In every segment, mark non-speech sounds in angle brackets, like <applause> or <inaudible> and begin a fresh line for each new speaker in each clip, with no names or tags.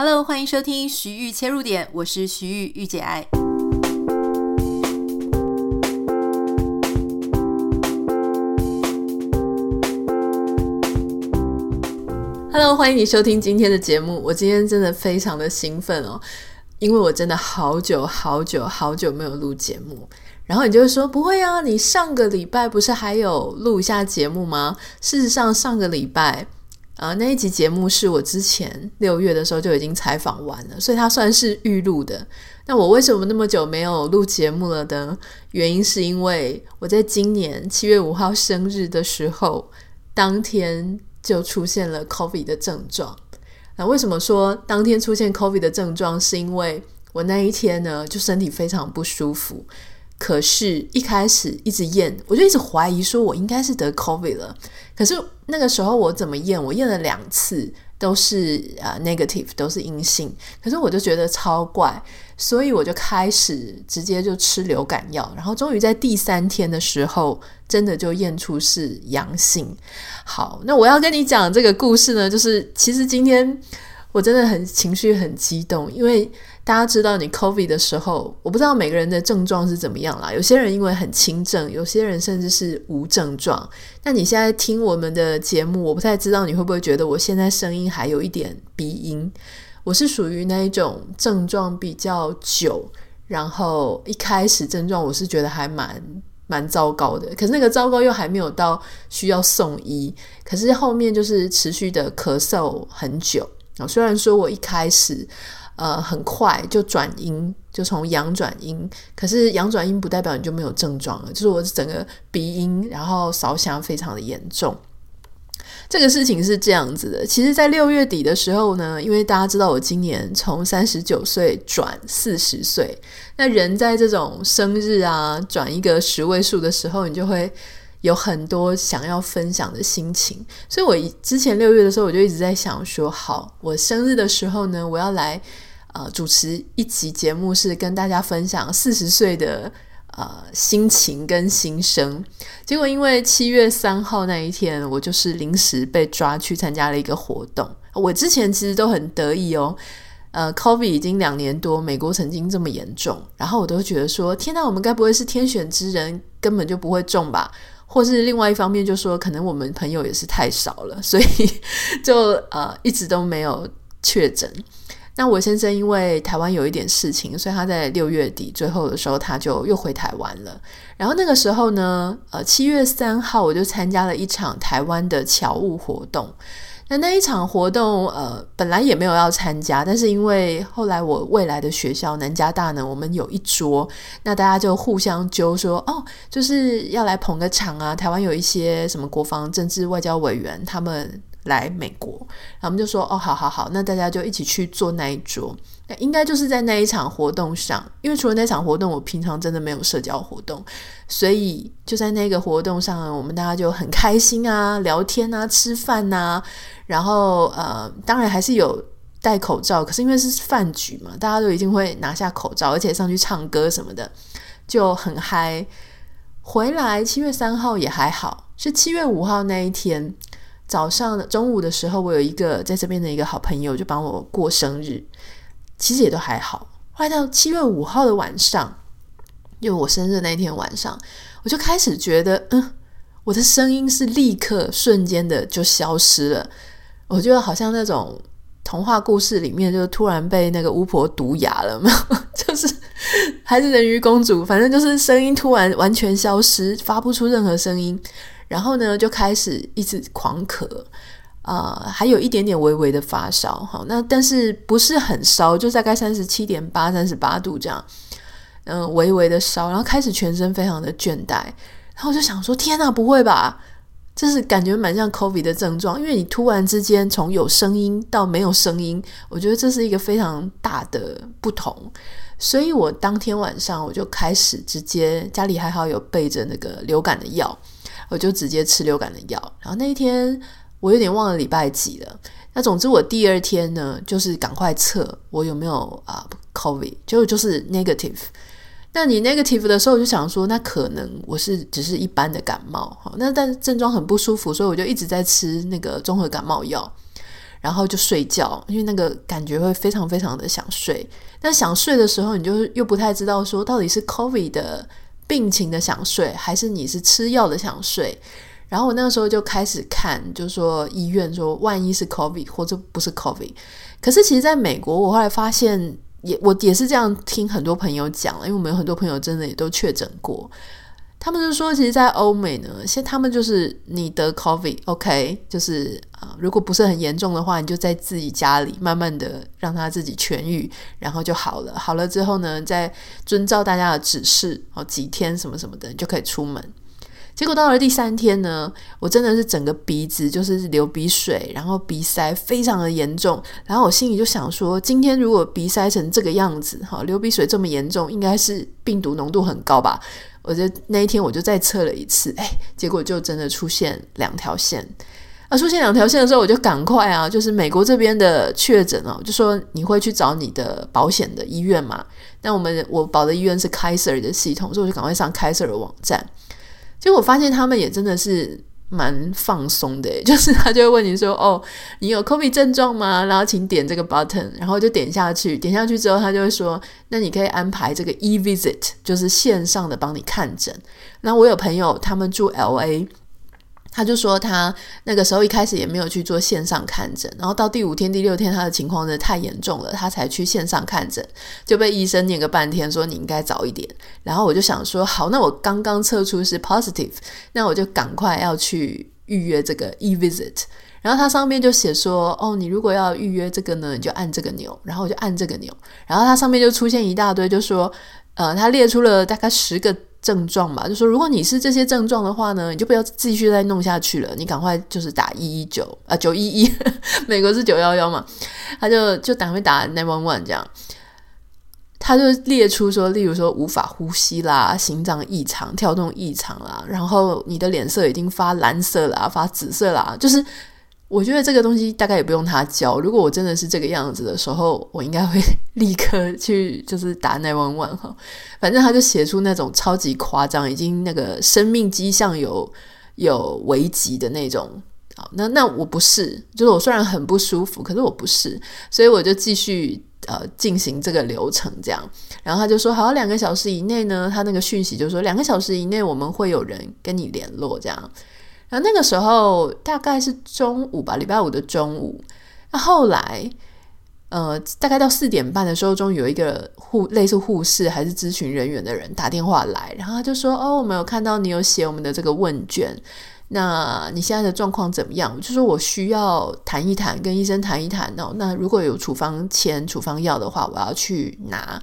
Hello，欢迎收听徐玉切入点，我是徐玉玉姐爱。Hello，欢迎你收听今天的节目。我今天真的非常的兴奋哦，因为我真的好久好久好久没有录节目。然后你就会说不会啊，你上个礼拜不是还有录一下节目吗？事实上，上个礼拜。呃，那一集节目是我之前六月的时候就已经采访完了，所以它算是预录的。那我为什么那么久没有录节目了呢？原因是因为我在今年七月五号生日的时候，当天就出现了 COVID 的症状。那为什么说当天出现 COVID 的症状？是因为我那一天呢，就身体非常不舒服。可是，一开始一直验，我就一直怀疑说，我应该是得 COVID 了。可是那个时候我怎么验？我验了两次，都是啊、negative，都是阴性。可是我就觉得超怪，所以我就开始直接就吃流感药。然后终于在第三天的时候，真的就验出是阳性。好，那我要跟你讲这个故事呢，就是其实今天。我真的很情绪很激动，因为大家知道你 COVID 的时候，我不知道每个人的症状是怎么样啦。有些人因为很轻症，有些人甚至是无症状。那你现在听我们的节目，我不太知道你会不会觉得我现在声音还有一点鼻音。我是属于那一种症状比较久，然后一开始症状我是觉得还蛮蛮糟糕的，可是那个糟糕又还没有到需要送医，可是后面就是持续的咳嗽很久。虽然说我一开始，呃，很快就转阴，就从阳转阴，可是阳转阴不代表你就没有症状了，就是我整个鼻音，然后烧声非常的严重。这个事情是这样子的，其实，在六月底的时候呢，因为大家知道我今年从三十九岁转四十岁，那人在这种生日啊转一个十位数的时候，你就会。有很多想要分享的心情，所以我之前六月的时候，我就一直在想说，好，我生日的时候呢，我要来呃主持一集节目，是跟大家分享四十岁的呃心情跟心声。结果因为七月三号那一天，我就是临时被抓去参加了一个活动。我之前其实都很得意哦，呃，COVID 已经两年多，美国曾经这么严重，然后我都觉得说，天哪，我们该不会是天选之人，根本就不会中吧？或是另外一方面，就说可能我们朋友也是太少了，所以就呃一直都没有确诊。那我先生因为台湾有一点事情，所以他在六月底最后的时候，他就又回台湾了。然后那个时候呢，呃七月三号我就参加了一场台湾的侨务活动。那那一场活动，呃，本来也没有要参加，但是因为后来我未来的学校南加大呢，我们有一桌，那大家就互相揪说，哦，就是要来捧个场啊。台湾有一些什么国防、政治、外交委员，他们来美国，然后我们就说，哦，好好好，那大家就一起去坐那一桌。那应该就是在那一场活动上，因为除了那场活动，我平常真的没有社交活动，所以就在那个活动上，我们大家就很开心啊，聊天啊，吃饭啊，然后呃，当然还是有戴口罩，可是因为是饭局嘛，大家都一定会拿下口罩，而且上去唱歌什么的，就很嗨。回来七月三号也还好，是七月五号那一天早上中午的时候，我有一个在这边的一个好朋友就帮我过生日。其实也都还好。后来到七月五号的晚上，就我生日那天晚上，我就开始觉得，嗯，我的声音是立刻瞬间的就消失了。我觉得好像那种童话故事里面，就突然被那个巫婆毒哑了嘛，<laughs> 就是还是人鱼公主，反正就是声音突然完全消失，发不出任何声音，然后呢，就开始一直狂咳。啊、呃，还有一点点微微的发烧，好，那但是不是很烧，就大概三十七点八、三十八度这样，嗯、微微的烧，然后开始全身非常的倦怠，然后我就想说，天哪，不会吧？这是感觉蛮像 COVID 的症状，因为你突然之间从有声音到没有声音，我觉得这是一个非常大的不同，所以我当天晚上我就开始直接家里还好有备着那个流感的药，我就直接吃流感的药，然后那一天。我有点忘了礼拜几了。那总之，我第二天呢，就是赶快测我有没有啊 COVID，结果就是 negative。那你 negative 的时候，我就想说，那可能我是只是一般的感冒。好，那但症状很不舒服，所以我就一直在吃那个综合感冒药。然后就睡觉，因为那个感觉会非常非常的想睡。但想睡的时候，你就又不太知道说到底是 COVID 的病情的想睡，还是你是吃药的想睡。然后我那个时候就开始看，就说医院说万一是 COVID 或者不是 COVID。可是其实在美国，我后来发现也我也是这样听很多朋友讲了，因为我们有很多朋友真的也都确诊过。他们就说，其实，在欧美呢，现他们就是你得 COVID，OK，就是啊，如果不是很严重的话，你就在自己家里慢慢的让他自己痊愈，然后就好了。好了之后呢，再遵照大家的指示，哦，几天什么什么的，你就可以出门。结果到了第三天呢，我真的是整个鼻子就是流鼻水，然后鼻塞非常的严重。然后我心里就想说，今天如果鼻塞成这个样子，哈，流鼻水这么严重，应该是病毒浓度很高吧。我就那一天我就再测了一次，哎，结果就真的出现两条线。啊，出现两条线的时候，我就赶快啊，就是美国这边的确诊啊，就说你会去找你的保险的医院嘛？那我们我保的医院是 Kaiser 的系统，所以我就赶快上 Kaiser 的网站。结果发现他们也真的是。蛮放松的，<laughs> 就是他就会问你说：“哦，你有 COVID 症状吗？”然后请点这个 button，然后就点下去。点下去之后，他就会说：“那你可以安排这个 e-visit，就是线上的帮你看诊。”那我有朋友他们住 LA。他就说他那个时候一开始也没有去做线上看诊，然后到第五天、第六天他的情况真的太严重了，他才去线上看诊，就被医生念个半天，说你应该早一点。然后我就想说，好，那我刚刚测出是 positive，那我就赶快要去预约这个 e-visit。然后它上面就写说，哦，你如果要预约这个呢，你就按这个钮，然后我就按这个钮，然后它上面就出现一大堆，就说，呃，他列出了大概十个。症状吧，就说如果你是这些症状的话呢，你就不要继续再弄下去了，你赶快就是打一一九啊九一一，<laughs> 美国是九幺幺嘛，他就就赶快打 nine one one 这样，他就列出说，例如说无法呼吸啦，心脏异常、跳动异常啦，然后你的脸色已经发蓝色啦、发紫色啦，就是。我觉得这个东西大概也不用他教。如果我真的是这个样子的时候，我应该会 <laughs> 立刻去就是打911哈。反正他就写出那种超级夸张，已经那个生命迹象有有危急的那种。好，那那我不是，就是我虽然很不舒服，可是我不是，所以我就继续呃进行这个流程这样。然后他就说，好，两个小时以内呢，他那个讯息就说两个小时以内我们会有人跟你联络这样。然后那个时候大概是中午吧，礼拜五的中午。那后来，呃，大概到四点半的时候，终于有一个护类似护士还是咨询人员的人打电话来，然后他就说：“哦，我们有看到你有写我们的这个问卷，那你现在的状况怎么样？”就说我需要谈一谈，跟医生谈一谈哦。那如果有处方签、处方药的话，我要去拿。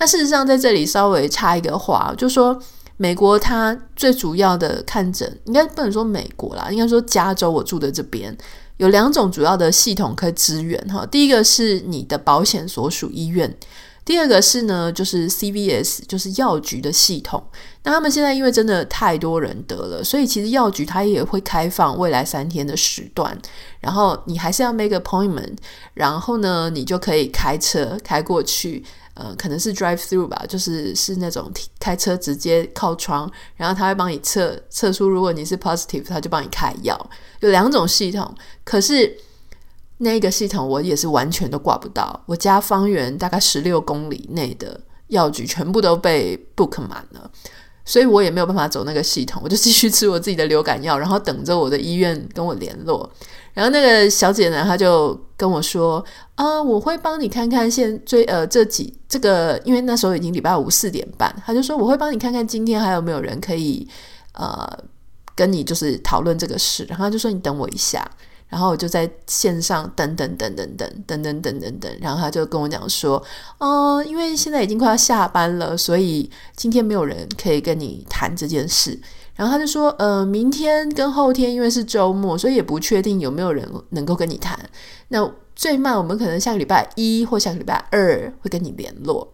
那事实上在这里稍微插一个话，就说。美国它最主要的看诊，应该不能说美国啦，应该说加州我住的这边有两种主要的系统可以支援哈。第一个是你的保险所属医院，第二个是呢就是 CVS，就是药局的系统。那他们现在因为真的太多人得了，所以其实药局它也会开放未来三天的时段，然后你还是要 make appointment，然后呢你就可以开车开过去。呃，可能是 drive through 吧，就是是那种开车直接靠窗，然后他会帮你测测出，如果你是 positive，他就帮你开药。有两种系统，可是那个系统我也是完全都挂不到。我家方圆大概十六公里内的药局全部都被 book 满了，所以我也没有办法走那个系统，我就继续吃我自己的流感药，然后等着我的医院跟我联络。然后那个小姐呢，她就跟我说：“啊，我会帮你看看现最呃这几这个，因为那时候已经礼拜五四点半，她就说我会帮你看看今天还有没有人可以呃跟你就是讨论这个事。”然后她就说：“你等我一下。”然后我就在线上等等等等等等等等等等，然后她就跟我讲说：“哦，因为现在已经快要下班了，所以今天没有人可以跟你谈这件事。”然后他就说，呃，明天跟后天因为是周末，所以也不确定有没有人能够跟你谈。那最慢我们可能下个礼拜一或下个礼拜二会跟你联络。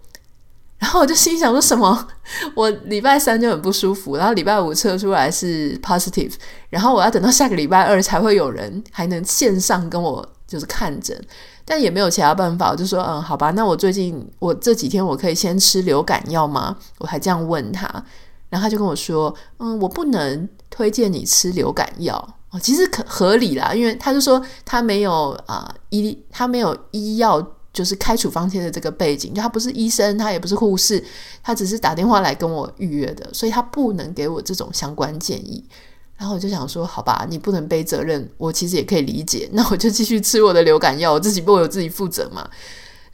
然后我就心想说什么？<laughs> 我礼拜三就很不舒服，然后礼拜五测出来是 positive，然后我要等到下个礼拜二才会有人还能线上跟我就是看诊，但也没有其他办法，我就说，嗯，好吧，那我最近我这几天我可以先吃流感药吗？我还这样问他。然后他就跟我说：“嗯，我不能推荐你吃流感药哦，其实可合理啦，因为他就说他没有啊、医，他没有医药就是开处方贴的这个背景，就他不是医生，他也不是护士，他只是打电话来跟我预约的，所以他不能给我这种相关建议。然后我就想说，好吧，你不能背责任，我其实也可以理解，那我就继续吃我的流感药，我自己为我自己负责嘛。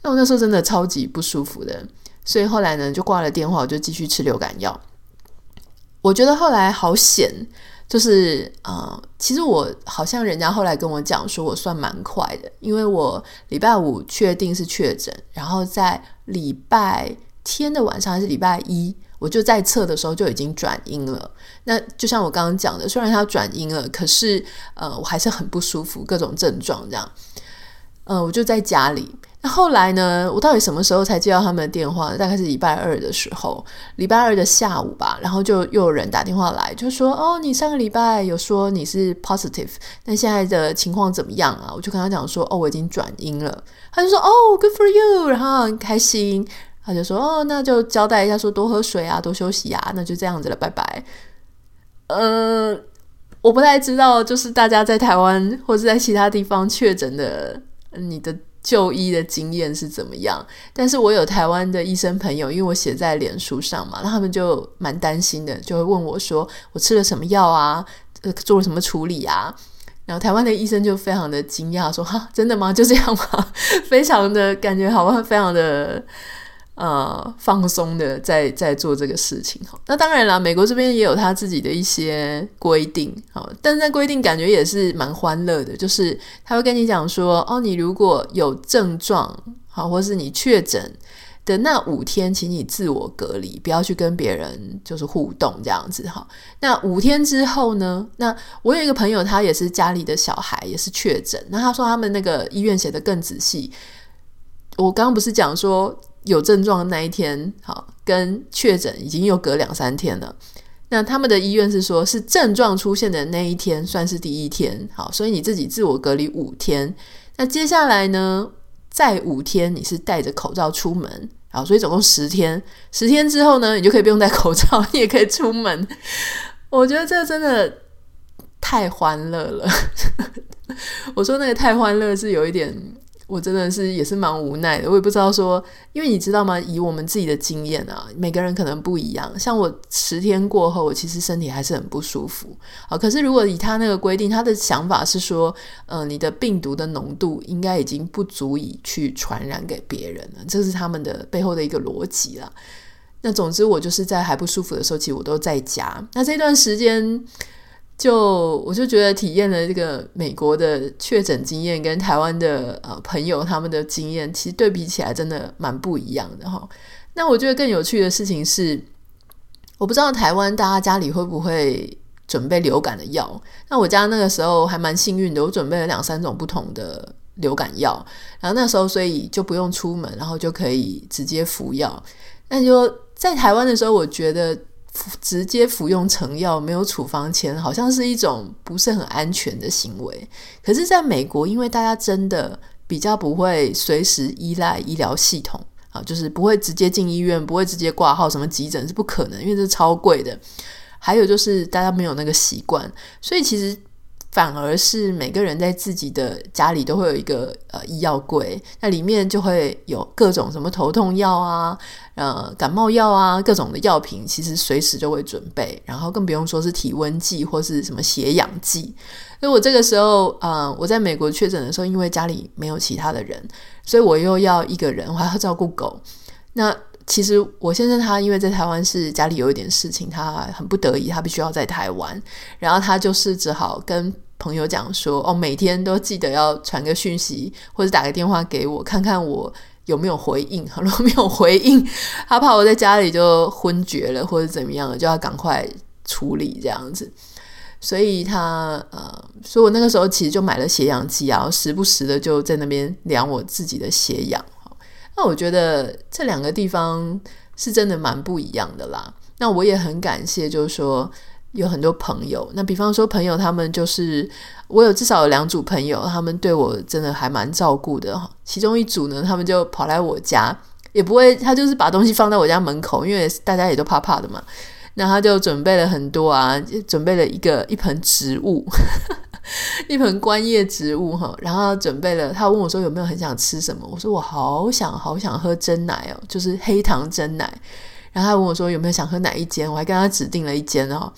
那我那时候真的超级不舒服的，所以后来呢就挂了电话，我就继续吃流感药。我觉得后来好险，就是呃，其实我好像人家后来跟我讲说，我算蛮快的，因为我礼拜五确定是确诊，然后在礼拜天的晚上还是礼拜一，我就在测的时候就已经转阴了。那就像我刚刚讲的，虽然它转阴了，可是呃，我还是很不舒服，各种症状这样。呃，我就在家里。后来呢？我到底什么时候才接到他们的电话？大概是礼拜二的时候，礼拜二的下午吧。然后就又有人打电话来，就说：“哦，你上个礼拜有说你是 positive，那现在的情况怎么样啊？”我就跟他讲说：“哦，我已经转阴了。”他就说：“哦，good for you。”然后很开心，他就说：“哦，那就交代一下，说多喝水啊，多休息啊，那就这样子了，拜拜。”呃，我不太知道，就是大家在台湾或者在其他地方确诊的，你的。就医的经验是怎么样？但是我有台湾的医生朋友，因为我写在脸书上嘛，他们就蛮担心的，就会问我说：“我吃了什么药啊？呃，做了什么处理啊？”然后台湾的医生就非常的惊讶，说：“哈，真的吗？就这样吗？”非常的感觉好像非常的。呃，放松的在在做这个事情哈。那当然啦，美国这边也有他自己的一些规定，好，但是在规定感觉也是蛮欢乐的，就是他会跟你讲说，哦，你如果有症状，好，或是你确诊的那五天，请你自我隔离，不要去跟别人就是互动这样子哈。那五天之后呢？那我有一个朋友，他也是家里的小孩也是确诊，那他说他们那个医院写得更仔细。我刚刚不是讲说。有症状的那一天，好，跟确诊已经又隔两三天了。那他们的医院是说，是症状出现的那一天算是第一天，好，所以你自己自我隔离五天。那接下来呢，再五天你是戴着口罩出门，好，所以总共十天。十天之后呢，你就可以不用戴口罩，<laughs> 你也可以出门。我觉得这真的太欢乐了。<laughs> 我说那个太欢乐是有一点。我真的是也是蛮无奈的，我也不知道说，因为你知道吗？以我们自己的经验啊，每个人可能不一样。像我十天过后，我其实身体还是很不舒服啊。可是如果以他那个规定，他的想法是说，嗯、你的病毒的浓度应该已经不足以去传染给别人了，这是他们的背后的一个逻辑了。那总之，我就是在还不舒服的时候，其实我都在家。那这段时间。就我就觉得体验了这个美国的确诊经验跟台湾的呃朋友他们的经验，其实对比起来真的蛮不一样的哈。那我觉得更有趣的事情是，我不知道台湾大家家里会不会准备流感的药。那我家那个时候还蛮幸运的，我准备了两三种不同的流感药，然后那时候所以就不用出门，然后就可以直接服药。那就在台湾的时候，我觉得。直接服用成药没有处方签，好像是一种不是很安全的行为。可是，在美国，因为大家真的比较不会随时依赖医疗系统啊，就是不会直接进医院，不会直接挂号，什么急诊是不可能，因为这超贵的。还有就是大家没有那个习惯，所以其实。反而是每个人在自己的家里都会有一个呃医药柜，那里面就会有各种什么头痛药啊、呃感冒药啊，各种的药品，其实随时就会准备。然后更不用说是体温计或是什么血氧计。所以我这个时候，呃，我在美国确诊的时候，因为家里没有其他的人，所以我又要一个人，我还要照顾狗。那其实我先生他因为在台湾是家里有一点事情，他很不得已，他必须要在台湾，然后他就是只好跟。朋友讲说，哦，每天都记得要传个讯息或者打个电话给我，看看我有没有回应。如果没有回应，他怕我在家里就昏厥了或者怎么样了，就要赶快处理这样子。所以他呃，所以我那个时候其实就买了血氧机啊，时不时的就在那边量我自己的血氧。那我觉得这两个地方是真的蛮不一样的啦。那我也很感谢，就是说。有很多朋友，那比方说朋友，他们就是我有至少有两组朋友，他们对我真的还蛮照顾的。其中一组呢，他们就跑来我家，也不会，他就是把东西放在我家门口，因为大家也都怕怕的嘛。那他就准备了很多啊，准备了一个一盆植物，一盆观叶植物哈，然后准备了。他问我说有没有很想吃什么？我说我好想好想喝珍奶哦，就是黑糖珍奶。然后他问我说有没有想喝哪一间？我还跟他指定了一间哦。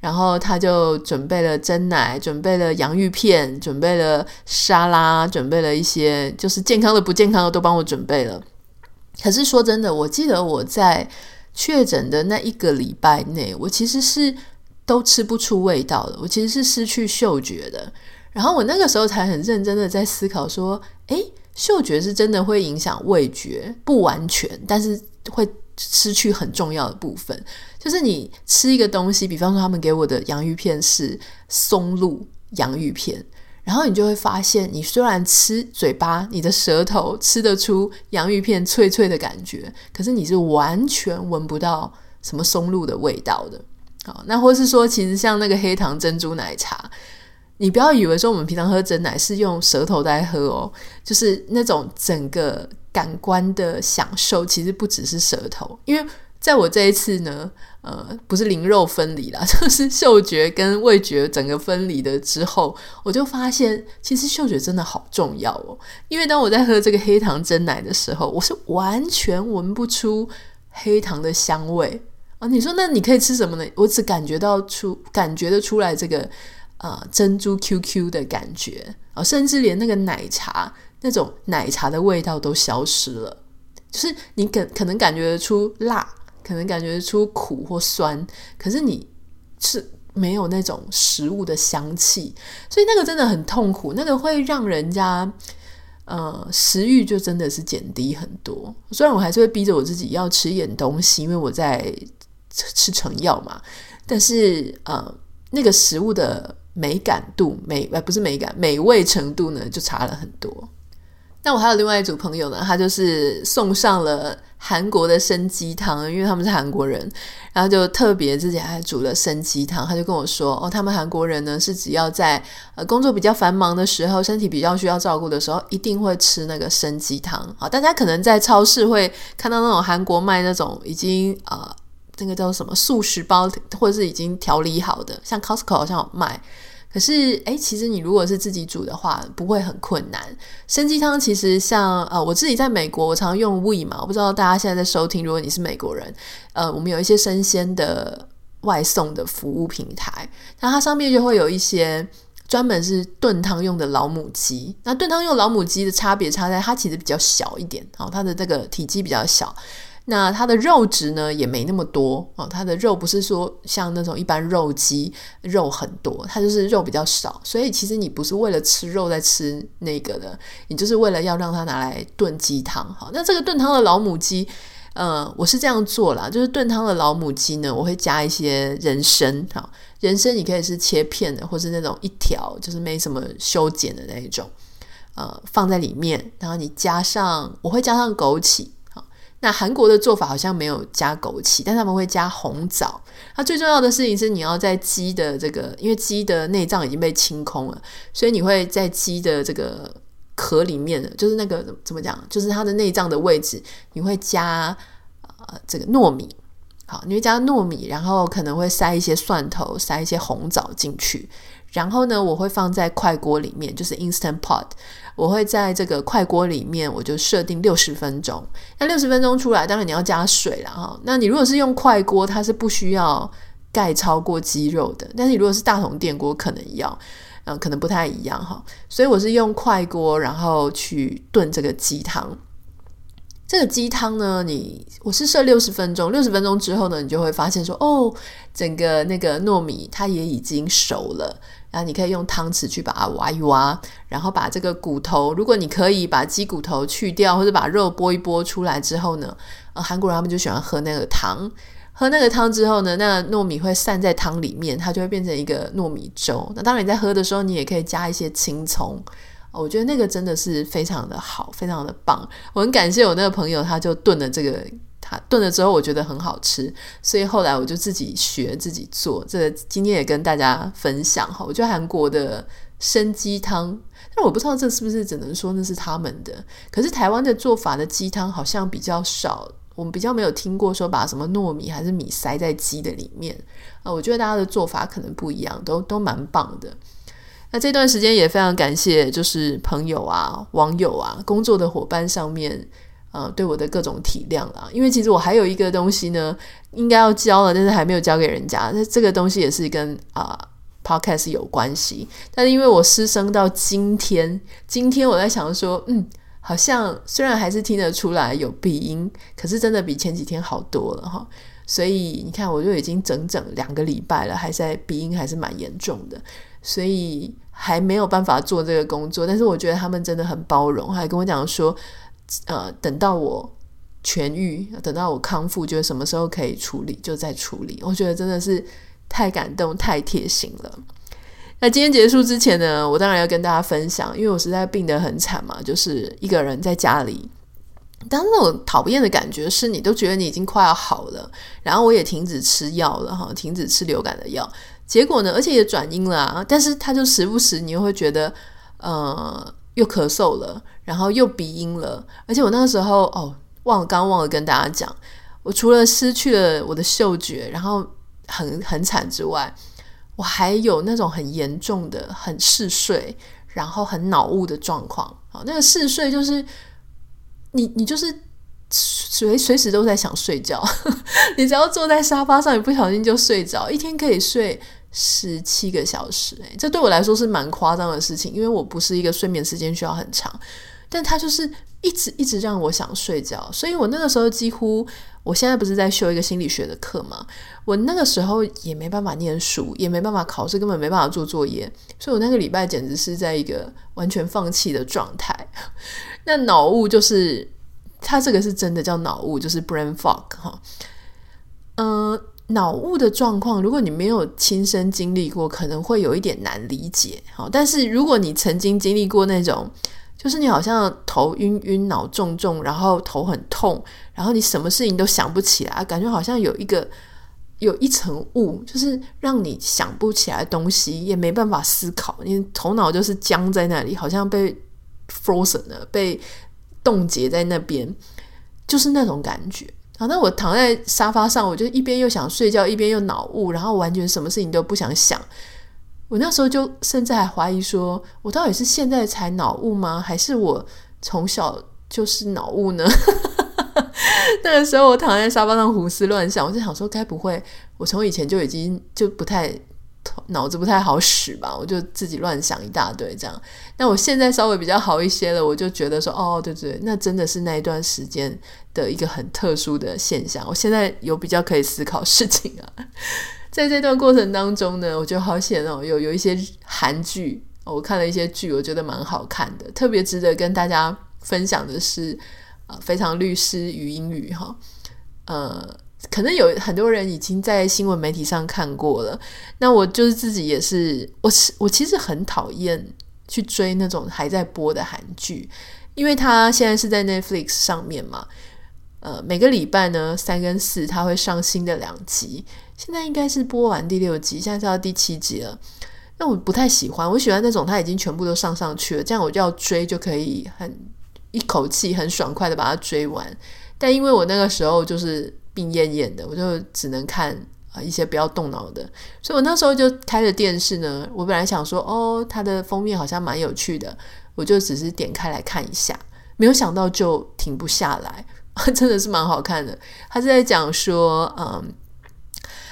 然后他就准备了蒸奶，准备了洋芋片，准备了沙拉，准备了一些就是健康的、不健康的都帮我准备了。可是说真的，我记得我在确诊的那一个礼拜内，我其实是都吃不出味道的，我其实是失去嗅觉的。然后我那个时候才很认真的在思考说，诶，嗅觉是真的会影响味觉，不完全，但是会。失去很重要的部分，就是你吃一个东西，比方说他们给我的洋芋片是松露洋芋片，然后你就会发现，你虽然吃嘴巴，你的舌头吃得出洋芋片脆脆的感觉，可是你是完全闻不到什么松露的味道的。好，那或是说，其实像那个黑糖珍珠奶茶，你不要以为说我们平常喝珍奶是用舌头在喝哦，就是那种整个。感官的享受其实不只是舌头，因为在我这一次呢，呃，不是灵肉分离啦，<laughs> 就是嗅觉跟味觉整个分离的之后，我就发现其实嗅觉真的好重要哦。因为当我在喝这个黑糖蒸奶的时候，我是完全闻不出黑糖的香味啊。你说那你可以吃什么呢？我只感觉到出感觉得出来这个、呃、珍珠 QQ 的感觉啊，甚至连那个奶茶。那种奶茶的味道都消失了，就是你可可能感觉得出辣，可能感觉出苦或酸，可是你是没有那种食物的香气，所以那个真的很痛苦，那个会让人家呃食欲就真的是减低很多。虽然我还是会逼着我自己要吃一点东西，因为我在吃成药嘛，但是呃那个食物的美感度美呃不是美感美味程度呢就差了很多。那我还有另外一组朋友呢，他就是送上了韩国的参鸡汤，因为他们是韩国人，然后就特别自己还煮了参鸡汤。他就跟我说，哦，他们韩国人呢是只要在呃工作比较繁忙的时候，身体比较需要照顾的时候，一定会吃那个参鸡汤。啊，大家可能在超市会看到那种韩国卖那种已经呃那个叫什么素食包，或者是已经调理好的，像 Costco 好像有卖。可是，诶，其实你如果是自己煮的话，不会很困难。参鸡汤其实像呃，我自己在美国，我常用 We 嘛，我不知道大家现在在收听。如果你是美国人，呃，我们有一些生鲜的外送的服务平台，那它上面就会有一些专门是炖汤用的老母鸡。那炖汤用老母鸡的差别差在它其实比较小一点，哦，它的这个体积比较小。那它的肉质呢也没那么多哦，它的肉不是说像那种一般肉鸡肉很多，它就是肉比较少，所以其实你不是为了吃肉在吃那个的，你就是为了要让它拿来炖鸡汤。好，那这个炖汤的老母鸡，呃，我是这样做啦，就是炖汤的老母鸡呢，我会加一些人参，好，人参你可以是切片的，或是那种一条，就是没什么修剪的那一种，呃，放在里面，然后你加上，我会加上枸杞。那韩国的做法好像没有加枸杞，但他们会加红枣。那最重要的事情是，你要在鸡的这个，因为鸡的内脏已经被清空了，所以你会在鸡的这个壳里面，就是那个怎么讲，就是它的内脏的位置，你会加呃这个糯米。好，你会加糯米，然后可能会塞一些蒜头，塞一些红枣进去。然后呢，我会放在快锅里面，就是 Instant Pot。我会在这个快锅里面，我就设定六十分钟。那六十分钟出来，当然你要加水了哈。那你如果是用快锅，它是不需要盖超过鸡肉的。但是你如果是大桶电锅，可能要，嗯，可能不太一样哈。所以我是用快锅，然后去炖这个鸡汤。这个鸡汤呢，你我是设六十分钟，六十分钟之后呢，你就会发现说，哦，整个那个糯米它也已经熟了，然后你可以用汤匙去把它挖一挖，然后把这个骨头，如果你可以把鸡骨头去掉，或者把肉剥一剥出来之后呢，呃，韩国人他们就喜欢喝那个汤，喝那个汤之后呢，那糯米会散在汤里面，它就会变成一个糯米粥。那当然你在喝的时候，你也可以加一些青葱。我觉得那个真的是非常的好，非常的棒。我很感谢我那个朋友，他就炖了这个，炖了之后我觉得很好吃，所以后来我就自己学自己做。这今天也跟大家分享哈。我觉得韩国的生鸡汤，但我不知道这是不是只能说那是他们的。可是台湾的做法的鸡汤好像比较少，我们比较没有听过说把什么糯米还是米塞在鸡的里面啊、我觉得大家的做法可能不一样，都都蛮棒的。那这段时间也非常感谢，就是朋友啊、网友啊、工作的伙伴上面，呃，对我的各种体谅啦。因为其实我还有一个东西呢，应该要交了，但是还没有交给人家。那这个东西也是跟啊、Podcast 有关系。但是因为我失声到今天，今天我在想说，嗯，好像虽然还是听得出来有鼻音，可是真的比前几天好多了哈。所以你看，我就已经整整两个礼拜了，还在鼻音还是蛮严重的。所以还没有办法做这个工作，但是我觉得他们真的很包容，还跟我讲说，呃，等到我痊愈，等到我康复，觉得什么时候可以处理就再处理。我觉得真的是太感动、太贴心了。那今天结束之前呢，我当然要跟大家分享，因为我实在病得很惨嘛，就是一个人在家里，但是那种讨厌的感觉是你都觉得你已经快要好了，然后我也停止吃药了哈，停止吃流感的药。结果呢，而且也转阴了啊，但是他就时不时你又会觉得，呃，又咳嗽了，然后又鼻音了，而且我那个时候哦，忘了刚忘了跟大家讲，我除了失去了我的嗅觉，然后很很惨之外，我还有那种很严重的很嗜睡，然后很脑雾的状况。好，那个嗜睡就是你你就是。随随时都在想睡觉，<laughs> 你只要坐在沙发上，你不小心就睡着，一天可以睡十七个小时，诶，这对我来说是蛮夸张的事情，因为我不是一个睡眠时间需要很长，但他就是一直一直让我想睡觉，所以我那个时候几乎，我现在不是在修一个心理学的课嘛，我那个时候也没办法念书，也没办法考试，根本没办法做作业，所以我那个礼拜简直是在一个完全放弃的状态，<laughs> 那脑雾就是。他这个是真的叫脑雾，就是 brain fog 哈。嗯，脑雾的状况，如果你没有亲身经历过，可能会有一点难理解。好，但是如果你曾经经历过那种，就是你好像头晕晕、脑重重，然后头很痛，然后你什么事情都想不起来，感觉好像有一个有一层雾，就是让你想不起来东西，也没办法思考，你头脑就是僵在那里，好像被 frozen 了，被。冻结在那边，就是那种感觉。好，那我躺在沙发上，我就一边又想睡觉，一边又脑雾，然后完全什么事情都不想想。我那时候就甚至还怀疑说，我到底是现在才脑雾吗？还是我从小就是脑雾呢？<laughs> 那个时候我躺在沙发上胡思乱想，我就想说，该不会我从以前就已经就不太。脑子不太好使吧，我就自己乱想一大堆这样。那我现在稍微比较好一些了，我就觉得说，哦，对对，那真的是那一段时间的一个很特殊的现象。我现在有比较可以思考事情啊。<laughs> 在这段过程当中呢，我觉得好险哦，有有一些韩剧，我看了一些剧，我觉得蛮好看的。特别值得跟大家分享的是，呃，非常律师与英语哈，呃。可能有很多人已经在新闻媒体上看过了，那我就是自己也是，我是我其实很讨厌去追那种还在播的韩剧，因为他现在是在 Netflix 上面嘛，呃，每个礼拜呢三跟四他会上新的两集，现在应该是播完第六集，现在是到第七集了。那我不太喜欢，我喜欢那种他已经全部都上上去了，这样我就要追就可以很一口气很爽快的把它追完。但因为我那个时候就是。病恹恹的，我就只能看啊一些不要动脑的，所以我那时候就开着电视呢。我本来想说，哦，它的封面好像蛮有趣的，我就只是点开来看一下，没有想到就停不下来，<laughs> 真的是蛮好看的。他是在讲说，嗯，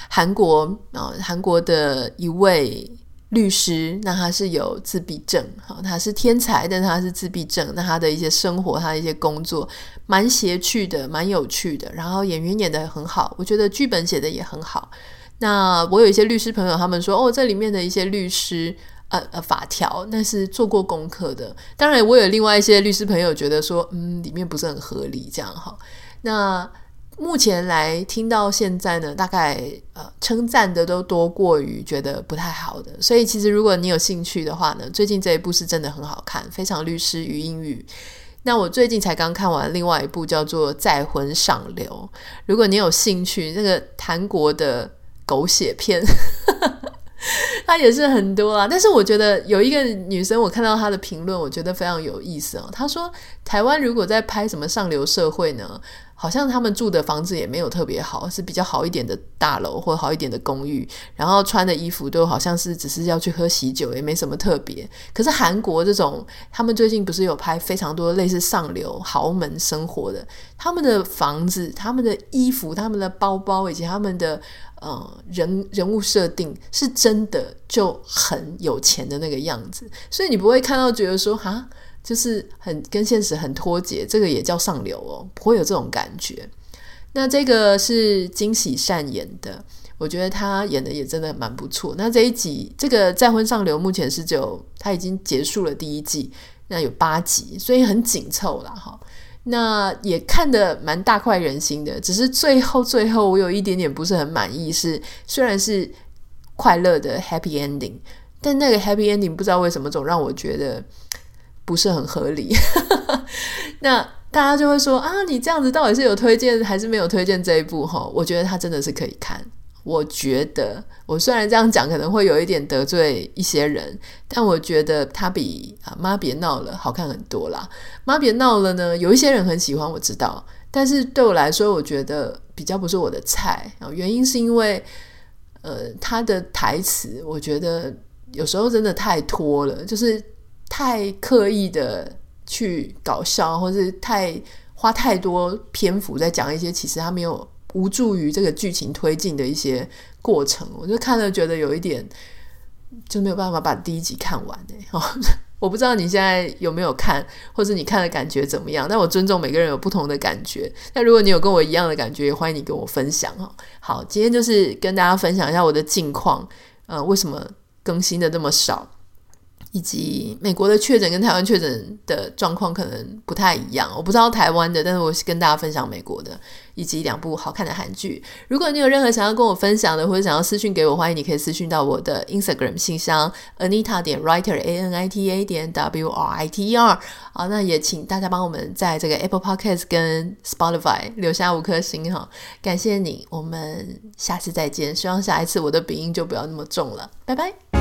韩国啊，韩国的一位。律师，那他是有自闭症，好，他是天才，但他是自闭症。那他的一些生活，他的一些工作，蛮邪趣的，蛮有趣的。然后演员演得很好，我觉得剧本写得也很好。那我有一些律师朋友，他们说，哦，这里面的一些律师，呃呃，法条那是做过功课的。当然，我有另外一些律师朋友觉得说，嗯，里面不是很合理，这样哈。那。目前来听到现在呢，大概呃称赞的都多过于觉得不太好的，所以其实如果你有兴趣的话呢，最近这一部是真的很好看，《非常律师禹英语》。那我最近才刚看完另外一部叫做《再婚上流》，如果你有兴趣，那个韩国的狗血片。它也是很多啊，但是我觉得有一个女生，我看到她的评论，我觉得非常有意思哦。她说，台湾如果在拍什么上流社会呢，好像他们住的房子也没有特别好，是比较好一点的大楼或好一点的公寓，然后穿的衣服都好像是只是要去喝喜酒，也没什么特别。可是韩国这种，他们最近不是有拍非常多类似上流豪门生活的，他们的房子、他们的衣服、他们的包包以及他们的呃人人物设定，是真的就很有钱的那个样子，所以你不会看到觉得说哈。就是很跟现实很脱节，这个也叫上流哦，不会有这种感觉。那这个是金喜善演的，我觉得他演的也真的蛮不错。那这一集这个再婚上流目前是就他已经结束了第一季，那有八集，所以很紧凑啦哈。那也看得蛮大快人心的，只是最后最后我有一点点不是很满意，是虽然是快乐的 happy ending，但那个 happy ending 不知道为什么总让我觉得。不是很合理，<laughs> 那大家就会说啊，你这样子到底是有推荐还是没有推荐这一部？哈，我觉得它真的是可以看。我觉得我虽然这样讲可能会有一点得罪一些人，但我觉得它比啊妈别闹了好看很多啦。妈别闹了呢，有一些人很喜欢，我知道，但是对我来说，我觉得比较不是我的菜啊。原因是因为呃，他的台词我觉得有时候真的太拖了，就是。太刻意的去搞笑，或是太花太多篇幅在讲一些其实他没有无助于这个剧情推进的一些过程，我就看了觉得有一点就没有办法把第一集看完哦，<laughs> 我不知道你现在有没有看，或者你看的感觉怎么样？但我尊重每个人有不同的感觉。那如果你有跟我一样的感觉，也欢迎你跟我分享哦。好，今天就是跟大家分享一下我的近况，呃，为什么更新的这么少？以及美国的确诊跟台湾确诊的状况可能不太一样，我不知道台湾的，但是我是跟大家分享美国的，以及两部好看的韩剧。如果你有任何想要跟我分享的，或者想要私讯给我，欢迎你可以私讯到我的 Instagram 信箱 Anita 点 Writer A N I T A 点 W R I T E R。好，那也请大家帮我们在这个 Apple Podcast 跟 Spotify 留下五颗星哈，感谢你，我们下次再见。希望下一次我的鼻音就不要那么重了，拜拜。